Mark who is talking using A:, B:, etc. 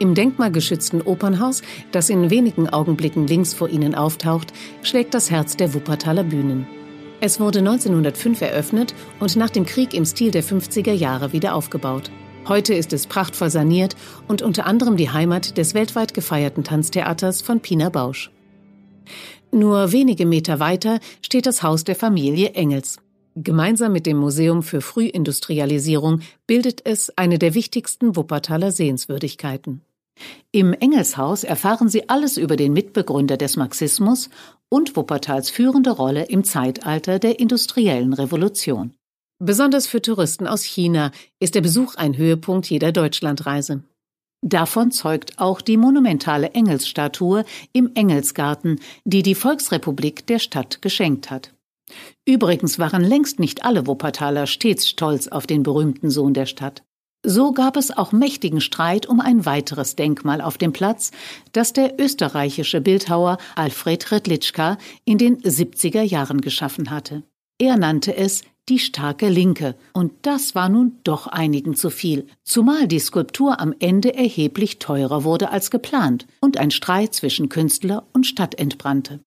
A: Im denkmalgeschützten Opernhaus, das in wenigen Augenblicken links vor Ihnen auftaucht, schlägt das Herz der Wuppertaler Bühnen. Es wurde 1905 eröffnet und nach dem Krieg im Stil der 50er Jahre wieder aufgebaut. Heute ist es prachtvoll saniert und unter anderem die Heimat des weltweit gefeierten Tanztheaters von Pina Bausch. Nur wenige Meter weiter steht das Haus der Familie Engels. Gemeinsam mit dem Museum für Frühindustrialisierung bildet es eine der wichtigsten Wuppertaler Sehenswürdigkeiten. Im Engelshaus erfahren Sie alles über den Mitbegründer des Marxismus und Wuppertals führende Rolle im Zeitalter der industriellen Revolution. Besonders für Touristen aus China ist der Besuch ein Höhepunkt jeder Deutschlandreise. Davon zeugt auch die monumentale Engelsstatue im Engelsgarten, die die Volksrepublik der Stadt geschenkt hat. Übrigens waren längst nicht alle Wuppertaler stets stolz auf den berühmten Sohn der Stadt. So gab es auch mächtigen Streit um ein weiteres Denkmal auf dem Platz, das der österreichische Bildhauer Alfred Redlitschka in den 70er Jahren geschaffen hatte. Er nannte es die starke Linke, und das war nun doch einigen zu viel, zumal die Skulptur am Ende erheblich teurer wurde als geplant und ein Streit zwischen Künstler und Stadt entbrannte.